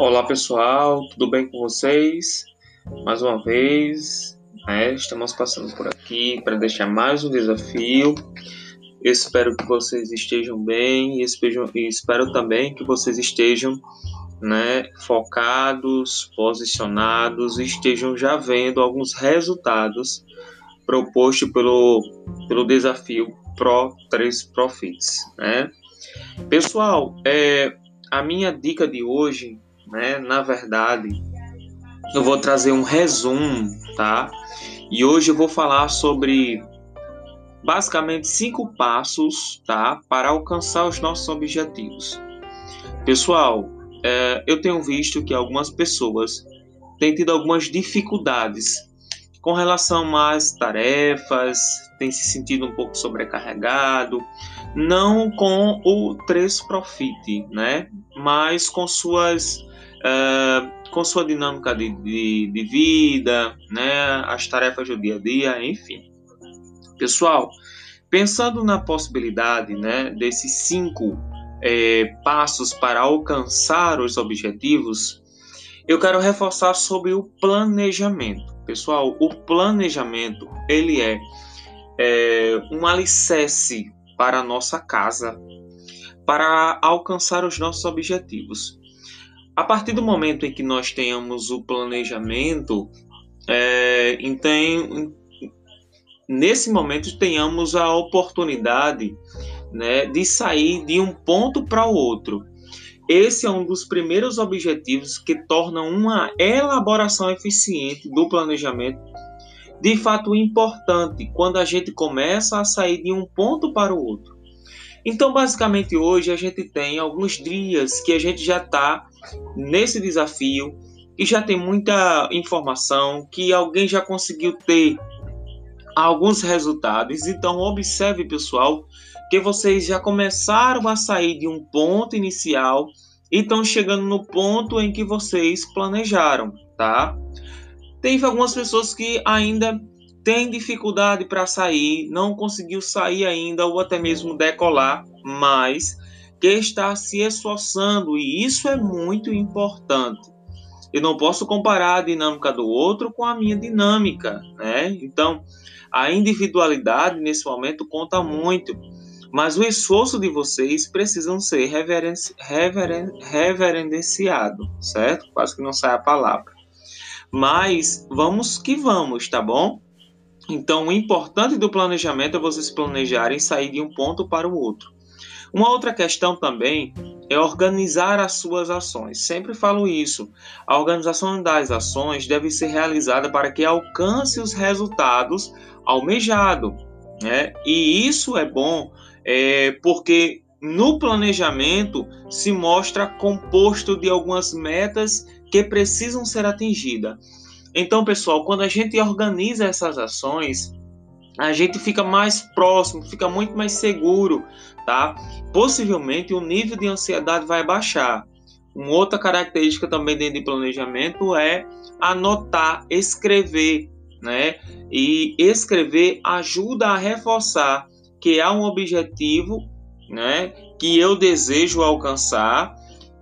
Olá pessoal, tudo bem com vocês? Mais uma vez, né, estamos passando por aqui para deixar mais um desafio. Espero que vocês estejam bem e espero também que vocês estejam né, focados, posicionados e estejam já vendo alguns resultados propostos pelo, pelo desafio Pro 3 Profits. Né? Pessoal, é, a minha dica de hoje, né, na verdade, eu vou trazer um resumo, tá? E hoje eu vou falar sobre basicamente cinco passos, tá, para alcançar os nossos objetivos. Pessoal, é, eu tenho visto que algumas pessoas têm tido algumas dificuldades com relação às tarefas, têm se sentido um pouco sobrecarregado, não com o 3 Profit, né? Mas com suas uh, com sua dinâmica de, de, de, vida, né? As tarefas do dia a dia, enfim. Pessoal, pensando na possibilidade, né? Desses cinco é, passos para alcançar os objetivos, eu quero reforçar sobre o planejamento. Pessoal, o planejamento ele é, é um alicerce para a nossa casa, para alcançar os nossos objetivos. A partir do momento em que nós tenhamos o planejamento, é, então, nesse momento tenhamos a oportunidade né, de sair de um ponto para o outro. Esse é um dos primeiros objetivos que tornam uma elaboração eficiente do planejamento de fato importante quando a gente começa a sair de um ponto para o outro. Então, basicamente, hoje a gente tem alguns dias que a gente já está nesse desafio e já tem muita informação que alguém já conseguiu ter alguns resultados. Então, observe, pessoal, que vocês já começaram a sair de um ponto inicial e estão chegando no ponto em que vocês planejaram, tá? Teve algumas pessoas que ainda têm dificuldade para sair, não conseguiu sair ainda ou até mesmo decolar, mas que está se esforçando e isso é muito importante. Eu não posso comparar a dinâmica do outro com a minha dinâmica, né? Então, a individualidade nesse momento conta muito, mas o esforço de vocês precisam ser reveren reverenciado, certo? Quase que não sai a palavra. Mas vamos que vamos, tá bom? Então, o importante do planejamento é vocês planejarem sair de um ponto para o outro. Uma outra questão também é organizar as suas ações. Sempre falo isso. A organização das ações deve ser realizada para que alcance os resultados almejados. Né? E isso é bom é, porque no planejamento se mostra composto de algumas metas que precisam ser atingidas. Então, pessoal, quando a gente organiza essas ações, a gente fica mais próximo, fica muito mais seguro, tá? Possivelmente o nível de ansiedade vai baixar. Uma outra característica também dentro de planejamento é anotar, escrever, né? E escrever ajuda a reforçar que há um objetivo, né? Que eu desejo alcançar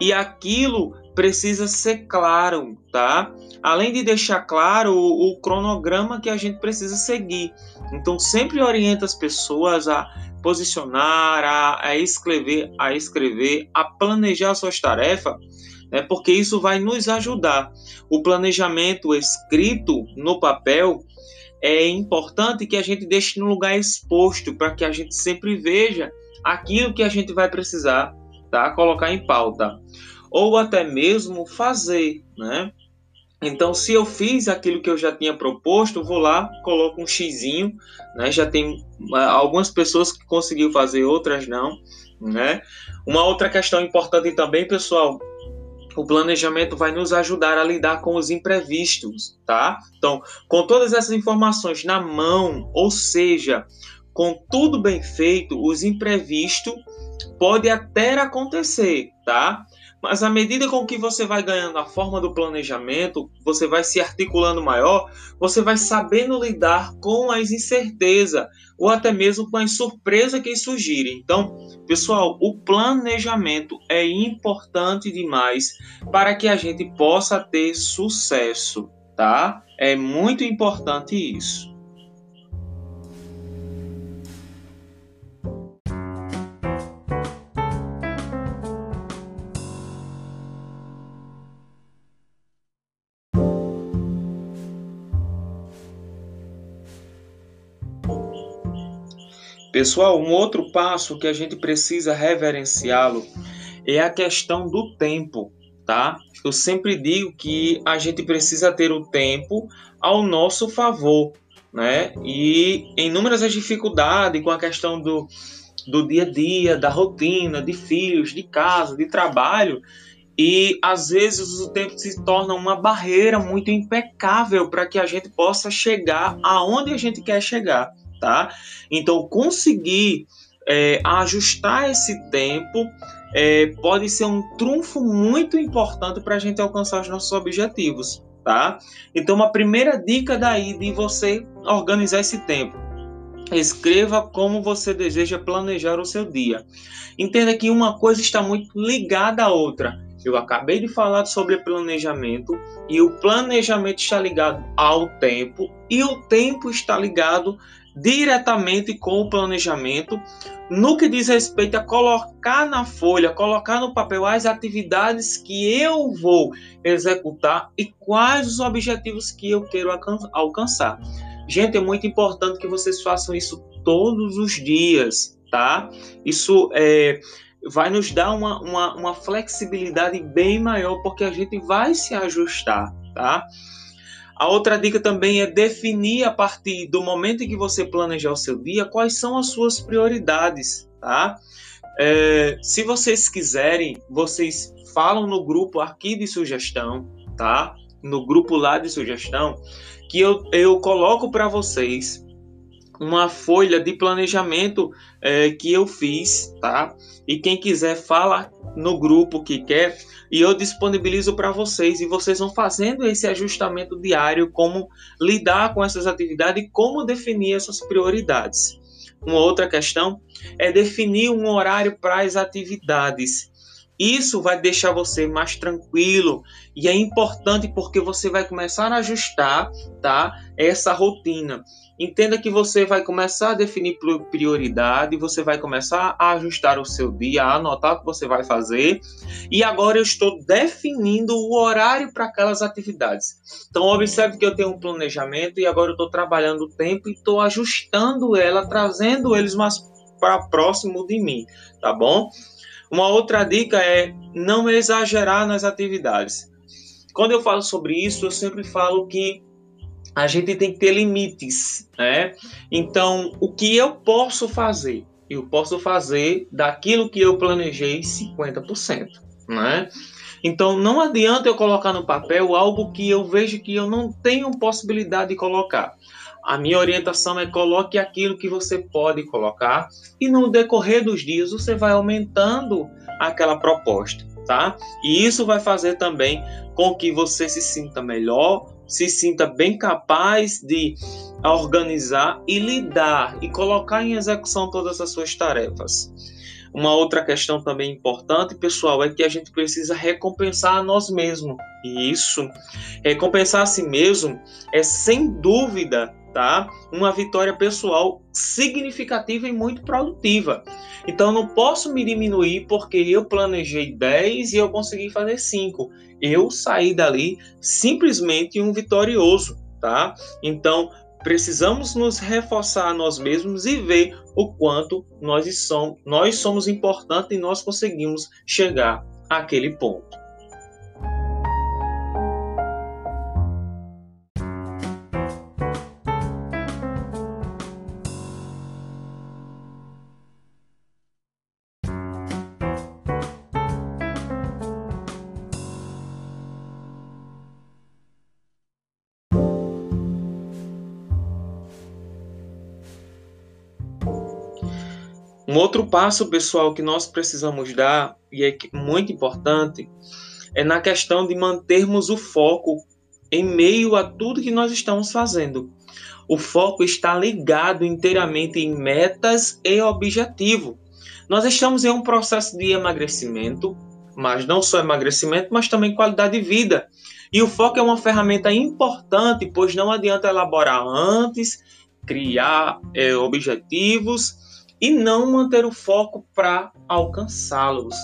e aquilo precisa ser claro, tá? Além de deixar claro o, o, cronograma que a gente precisa seguir. Então, sempre orienta as pessoas a posicionar, a, a escrever, a escrever, a planejar suas tarefas, né? Porque isso vai nos ajudar. O planejamento escrito no papel é importante que a gente deixe no lugar exposto para que a gente sempre veja aquilo que a gente vai precisar, tá? Colocar em pauta ou até mesmo fazer, né? Então, se eu fiz aquilo que eu já tinha proposto, vou lá, coloco um xizinho, né? Já tem ah, algumas pessoas que conseguiu fazer, outras não, né? Uma outra questão importante também, pessoal, o planejamento vai nos ajudar a lidar com os imprevistos, tá? Então, com todas essas informações na mão, ou seja, com tudo bem feito, os imprevistos pode até acontecer, tá? Mas à medida com que você vai ganhando a forma do planejamento, você vai se articulando maior, você vai sabendo lidar com as incertezas ou até mesmo com as surpresas que surgirem. Então, pessoal, o planejamento é importante demais para que a gente possa ter sucesso, tá? É muito importante isso. Pessoal, um outro passo que a gente precisa reverenciá-lo é a questão do tempo, tá? Eu sempre digo que a gente precisa ter o tempo ao nosso favor, né? E inúmeras as dificuldades com a questão do, do dia a dia, da rotina, de filhos, de casa, de trabalho, e às vezes o tempo se torna uma barreira muito impecável para que a gente possa chegar aonde a gente quer chegar tá? Então, conseguir é, ajustar esse tempo é, pode ser um trunfo muito importante para a gente alcançar os nossos objetivos, tá? Então, uma primeira dica daí de você organizar esse tempo. Escreva como você deseja planejar o seu dia. Entenda que uma coisa está muito ligada à outra. Eu acabei de falar sobre planejamento e o planejamento está ligado ao tempo e o tempo está ligado diretamente com o planejamento no que diz respeito a colocar na folha, colocar no papel as atividades que eu vou executar e quais os objetivos que eu quero alcançar. Gente, é muito importante que vocês façam isso todos os dias, tá? Isso é, vai nos dar uma, uma, uma flexibilidade bem maior, porque a gente vai se ajustar, tá? A outra dica também é definir a partir do momento em que você planejar o seu dia quais são as suas prioridades, tá? É, se vocês quiserem, vocês falam no grupo aqui de sugestão, tá? No grupo lá de sugestão, que eu, eu coloco para vocês uma folha de planejamento é, que eu fiz, tá? E quem quiser fala no grupo que quer e eu disponibilizo para vocês e vocês vão fazendo esse ajustamento diário, como lidar com essas atividades e como definir essas prioridades. Uma outra questão é definir um horário para as atividades. Isso vai deixar você mais tranquilo e é importante porque você vai começar a ajustar, tá? Essa rotina. Entenda que você vai começar a definir prioridade, você vai começar a ajustar o seu dia, a anotar o que você vai fazer. E agora eu estou definindo o horário para aquelas atividades. Então, observe que eu tenho um planejamento e agora eu estou trabalhando o tempo e estou ajustando ela, trazendo eles mais para próximo de mim, tá bom? Uma outra dica é não exagerar nas atividades. Quando eu falo sobre isso, eu sempre falo que a gente tem que ter limites, né? Então, o que eu posso fazer? Eu posso fazer daquilo que eu planejei 50%, né? Então, não adianta eu colocar no papel algo que eu vejo que eu não tenho possibilidade de colocar. A minha orientação é coloque aquilo que você pode colocar e no decorrer dos dias você vai aumentando aquela proposta, tá? E isso vai fazer também com que você se sinta melhor, se sinta bem capaz de organizar e lidar e colocar em execução todas as suas tarefas. Uma outra questão também importante, pessoal, é que a gente precisa recompensar a nós mesmos. E isso, recompensar a si mesmo é sem dúvida tá? Uma vitória pessoal significativa e muito produtiva. Então não posso me diminuir porque eu planejei 10 e eu consegui fazer 5. Eu saí dali simplesmente um vitorioso, tá? Então precisamos nos reforçar a nós mesmos e ver o quanto nós somos, nós somos importantes e nós conseguimos chegar àquele ponto. Outro passo, pessoal, que nós precisamos dar, e é muito importante, é na questão de mantermos o foco em meio a tudo que nós estamos fazendo. O foco está ligado inteiramente em metas e objetivo. Nós estamos em um processo de emagrecimento, mas não só emagrecimento, mas também qualidade de vida. E o foco é uma ferramenta importante, pois não adianta elaborar antes, criar é, objetivos e não manter o foco para alcançá-los.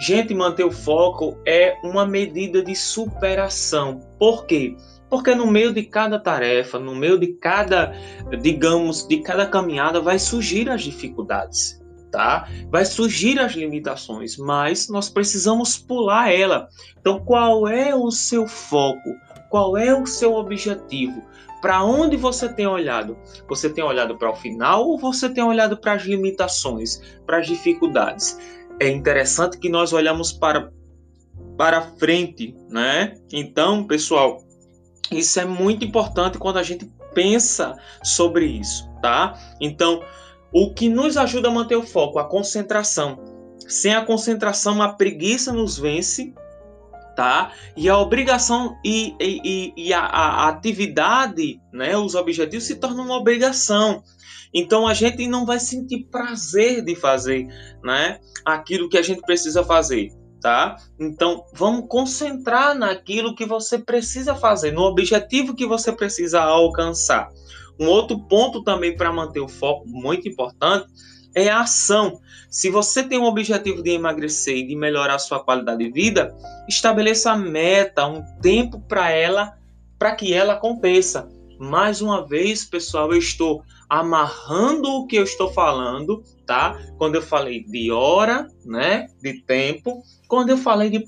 Gente, manter o foco é uma medida de superação. Por quê? Porque no meio de cada tarefa, no meio de cada, digamos, de cada caminhada, vai surgir as dificuldades, tá? Vai surgir as limitações, mas nós precisamos pular ela. Então, qual é o seu foco? Qual é o seu objetivo? Para onde você tem olhado? Você tem olhado para o final ou você tem olhado para as limitações, para as dificuldades? é interessante que nós olhamos para para frente, né? Então, pessoal, isso é muito importante quando a gente pensa sobre isso, tá? Então, o que nos ajuda a manter o foco, a concentração. Sem a concentração, a preguiça nos vence, tá? E a obrigação e, e, e a, a, atividade, né? Os objetivos se tornam uma obrigação. Então a gente não vai sentir prazer de fazer, né? Aquilo que a gente precisa fazer, tá? Então vamos concentrar naquilo que você precisa fazer, no objetivo que você precisa alcançar. Um outro ponto também para manter o foco muito importante é a ação. Se você tem um objetivo de emagrecer e de melhorar a sua qualidade de vida, estabeleça a meta, um tempo para ela, para que ela aconteça. Mais uma vez, pessoal, eu estou amarrando o que eu estou falando, tá? Quando eu falei de hora, né, de tempo, quando eu falei de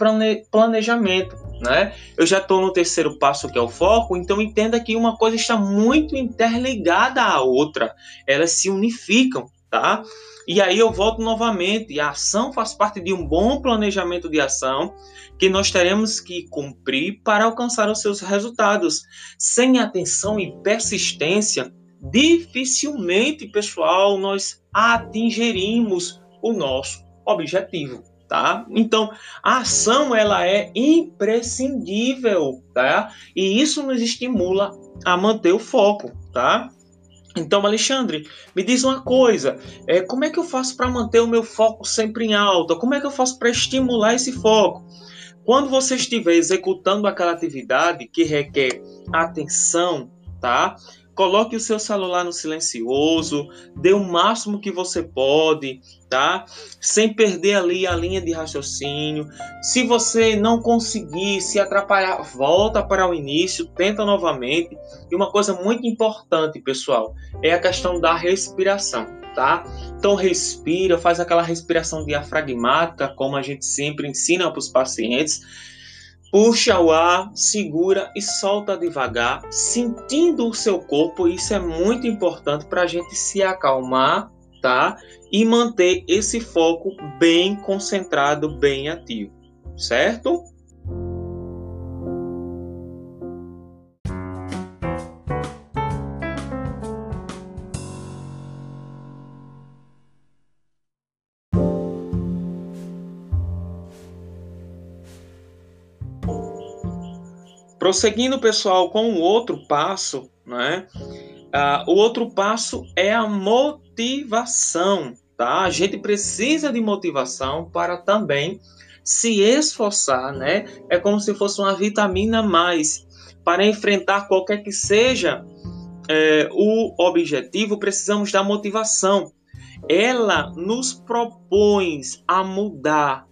planejamento, né? Eu já estou no terceiro passo que é o foco, então entenda que uma coisa está muito interligada à outra, elas se unificam, tá? E aí eu volto novamente, a ação faz parte de um bom planejamento de ação que nós teremos que cumprir para alcançar os seus resultados. Sem atenção e persistência, dificilmente, pessoal, nós atingiremos o nosso objetivo, tá? Então, a ação ela é imprescindível, tá? E isso nos estimula a manter o foco, tá? Então, Alexandre, me diz uma coisa: é, como é que eu faço para manter o meu foco sempre em alta? Como é que eu faço para estimular esse foco? Quando você estiver executando aquela atividade que requer atenção, tá? Coloque o seu celular no silencioso, dê o máximo que você pode, tá? Sem perder ali a linha de raciocínio. Se você não conseguir se atrapalhar, volta para o início, tenta novamente. E uma coisa muito importante, pessoal, é a questão da respiração, tá? Então respira, faz aquela respiração diafragmática, como a gente sempre ensina para os pacientes Puxa o ar, segura e solta devagar, sentindo o seu corpo. Isso é muito importante para a gente se acalmar, tá? E manter esse foco bem concentrado, bem ativo, certo? Prosseguindo, pessoal, com o outro passo, né? Uh, o outro passo é a motivação, tá? A gente precisa de motivação para também se esforçar, né? É como se fosse uma vitamina mais para enfrentar qualquer que seja é, o objetivo. Precisamos da motivação. Ela nos propõe a mudar,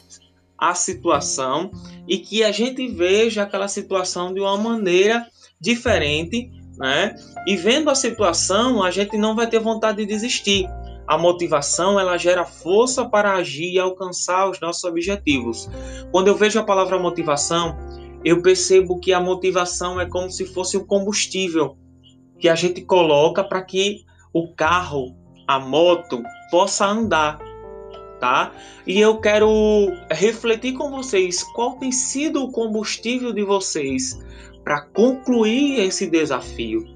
a situação e que a gente veja aquela situação de uma maneira diferente, né? E vendo a situação, a gente não vai ter vontade de desistir. A motivação, ela gera força para agir e alcançar os nossos objetivos. Quando eu vejo a palavra motivação, eu percebo que a motivação é como se fosse o combustível que a gente coloca para que o carro, a moto, possa andar tá? E eu quero refletir com vocês qual tem sido o combustível de vocês para concluir esse desafio.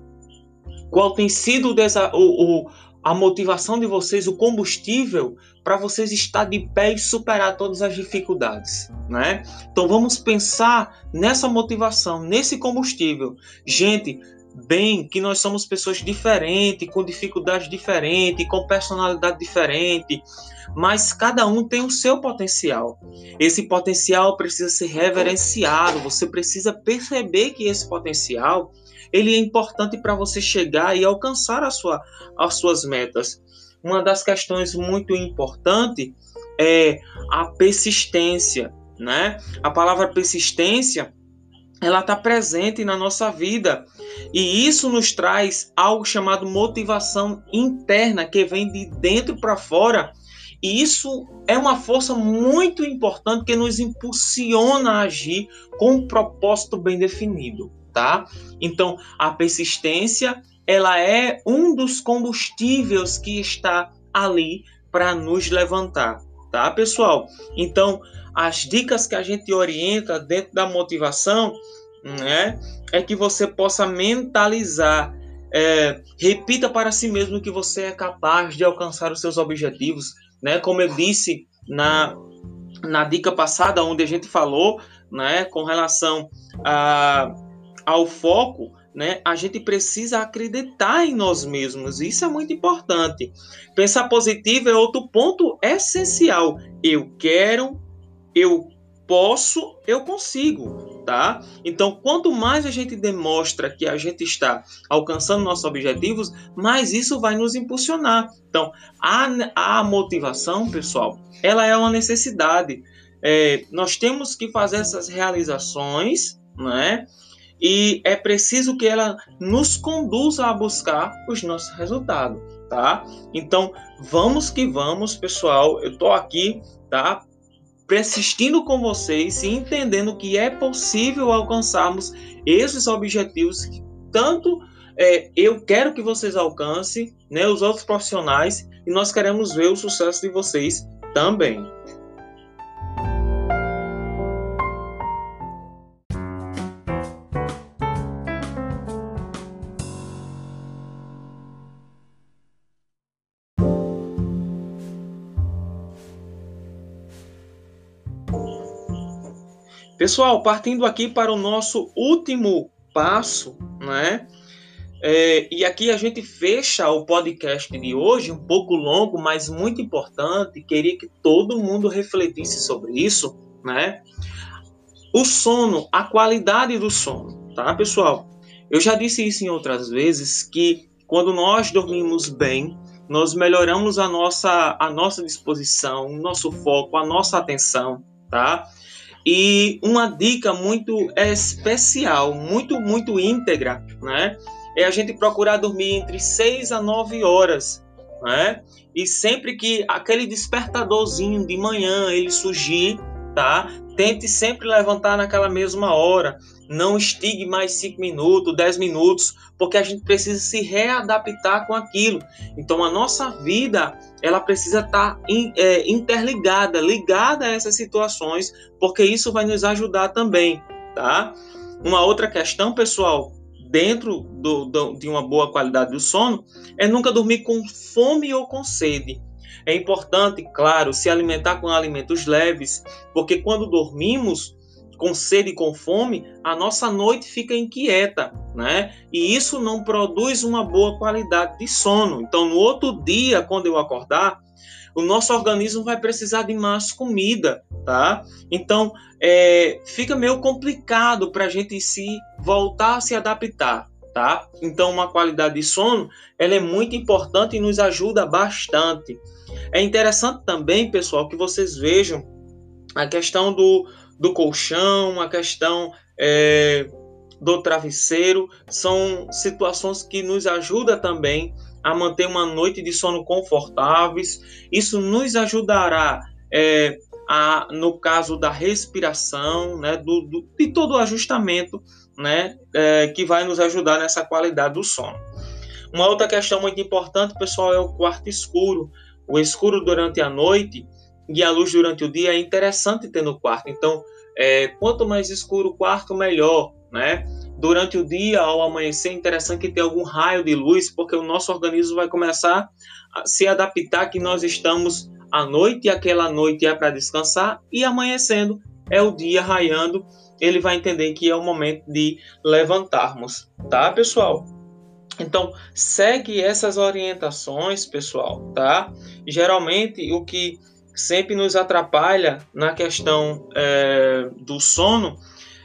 Qual tem sido o, o, a motivação de vocês, o combustível para vocês estar de pé e superar todas as dificuldades, né? Então vamos pensar nessa motivação, nesse combustível. Gente, bem que nós somos pessoas diferentes, com dificuldades diferentes, com personalidade diferente, mas cada um tem o seu potencial. Esse potencial precisa ser reverenciado, você precisa perceber que esse potencial ele é importante para você chegar e alcançar a sua, as suas metas. Uma das questões muito importante é a persistência, né? A palavra persistência ela está presente na nossa vida e isso nos traz algo chamado motivação interna que vem de dentro para fora e isso é uma força muito importante que nos impulsiona a agir com um propósito bem definido tá? Então, a persistência, ela é um dos combustíveis que está ali para nos levantar, tá, pessoal? Então, as dicas que a gente orienta dentro da motivação, né, é que você possa mentalizar, é, repita para si mesmo que você é capaz de alcançar os seus objetivos, né? Como eu disse na na dica passada, onde a gente falou, né, com relação a ao foco, né, a gente precisa acreditar em nós mesmos. Isso é muito importante. Pensar positivo é outro ponto essencial. Eu quero, eu posso, eu consigo, tá? Então, quanto mais a gente demonstra que a gente está alcançando nossos objetivos, mais isso vai nos impulsionar. Então, a, a motivação, pessoal, ela é uma necessidade. É, nós temos que fazer essas realizações, né? e é preciso que ela nos conduza a buscar os nossos resultados, tá? Então, vamos que vamos, pessoal. Eu tô aqui, tá? Persistindo com vocês e entendendo que é possível alcançarmos esses objetivos que tanto é, eu quero que vocês alcancem, né? Os outros profissionais e nós queremos ver o sucesso de vocês também. Pessoal, partindo aqui para o nosso último passo, né? É, e aqui a gente fecha o podcast de hoje, um pouco longo, mas muito importante. Queria que todo mundo refletisse sobre isso, né? O sono, a qualidade do sono, tá, pessoal? Eu já disse isso em outras vezes que quando nós dormimos bem, nós melhoramos a nossa, a nossa disposição, o nosso foco, a nossa atenção, tá? E uma dica muito especial, muito, muito íntegra, né? É a gente procurar dormir entre 6 a 9 horas, né? E sempre que aquele despertadorzinho de manhã ele surgir, tá? Tente sempre levantar naquela mesma hora. Não estigue mais 5 minutos, 10 minutos, porque a gente precisa se readaptar com aquilo. Então a nossa vida ela precisa estar tá é, interligada, ligada a essas situações, porque isso vai nos ajudar também, tá? Uma outra questão, pessoal, dentro do, do, de uma boa qualidade do sono, é nunca dormir com fome ou com sede. É importante, claro, se alimentar com alimentos leves, porque quando dormimos, com sede e com fome, a nossa noite fica inquieta, né? E isso não produz uma boa qualidade de sono. Então, no outro dia, quando eu acordar, o nosso organismo vai precisar de mais comida, tá? Então, é, fica meio complicado para a gente se voltar a se adaptar, tá? Então, uma qualidade de sono, ela é muito importante e nos ajuda bastante. É interessante também, pessoal, que vocês vejam a questão do, do colchão, a questão é, do travesseiro, são situações que nos ajudam também a manter uma noite de sono confortáveis. Isso nos ajudará é, a, no caso da respiração, né, do, do, de todo o ajustamento né, é, que vai nos ajudar nessa qualidade do sono. Uma outra questão muito importante, pessoal, é o quarto escuro. O escuro durante a noite e a luz durante o dia é interessante ter no quarto. Então, é, quanto mais escuro o quarto, melhor, né? durante o dia, ao amanhecer, é interessante tenha algum raio de luz, porque o nosso organismo vai começar a se adaptar que nós estamos à noite e aquela noite é para descansar e amanhecendo é o dia raiando, ele vai entender que é o momento de levantarmos, tá, pessoal? Então, segue essas orientações, pessoal, tá? Geralmente, o que sempre nos atrapalha na questão é, do sono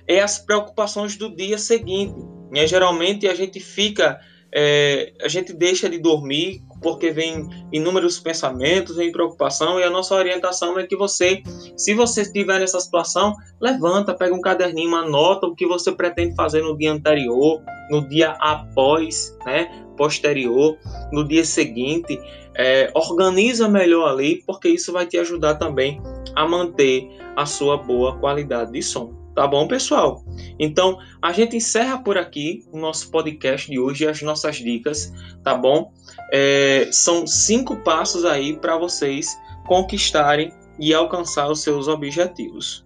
é as preocupações do dia seguinte. Né? Geralmente, a gente fica, é, a gente deixa de dormir porque vem inúmeros pensamentos, vem preocupação, e a nossa orientação é que você, se você estiver nessa situação, levanta, pega um caderninho, anota o que você pretende fazer no dia anterior, no dia após, né, posterior, no dia seguinte, é, organiza melhor ali, porque isso vai te ajudar também a manter a sua boa qualidade de som. Tá bom, pessoal? Então, a gente encerra por aqui o nosso podcast de hoje, as nossas dicas, tá bom? É, são cinco passos aí para vocês conquistarem e alcançar os seus objetivos.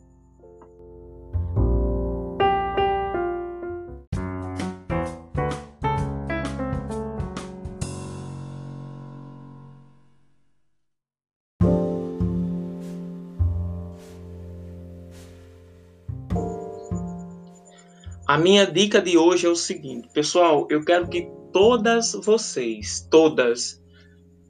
A minha dica de hoje é o seguinte, pessoal, eu quero que todas vocês, todas,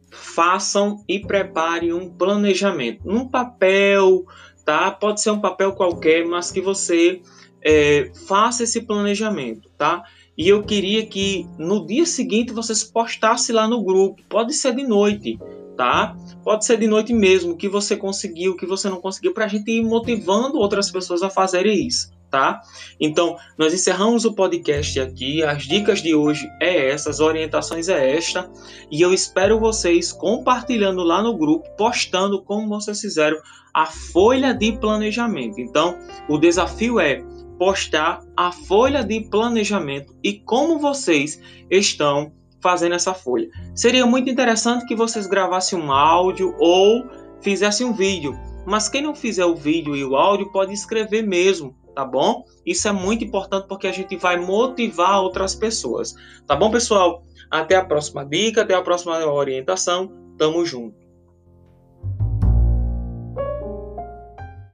façam e preparem um planejamento, num papel, tá? Pode ser um papel qualquer, mas que você é, faça esse planejamento, tá? E eu queria que no dia seguinte vocês postassem lá no grupo. Pode ser de noite, tá? Pode ser de noite mesmo, que você conseguiu, que você não conseguiu, para a gente ir motivando outras pessoas a fazerem isso tá? Então, nós encerramos o podcast aqui. As dicas de hoje é essas, as orientações é esta, e eu espero vocês compartilhando lá no grupo, postando como vocês fizeram a folha de planejamento. Então, o desafio é postar a folha de planejamento e como vocês estão fazendo essa folha. Seria muito interessante que vocês gravassem um áudio ou fizessem um vídeo. Mas quem não fizer o vídeo e o áudio pode escrever mesmo tá bom? Isso é muito importante porque a gente vai motivar outras pessoas, tá bom, pessoal? Até a próxima dica, até a próxima orientação. Tamo junto.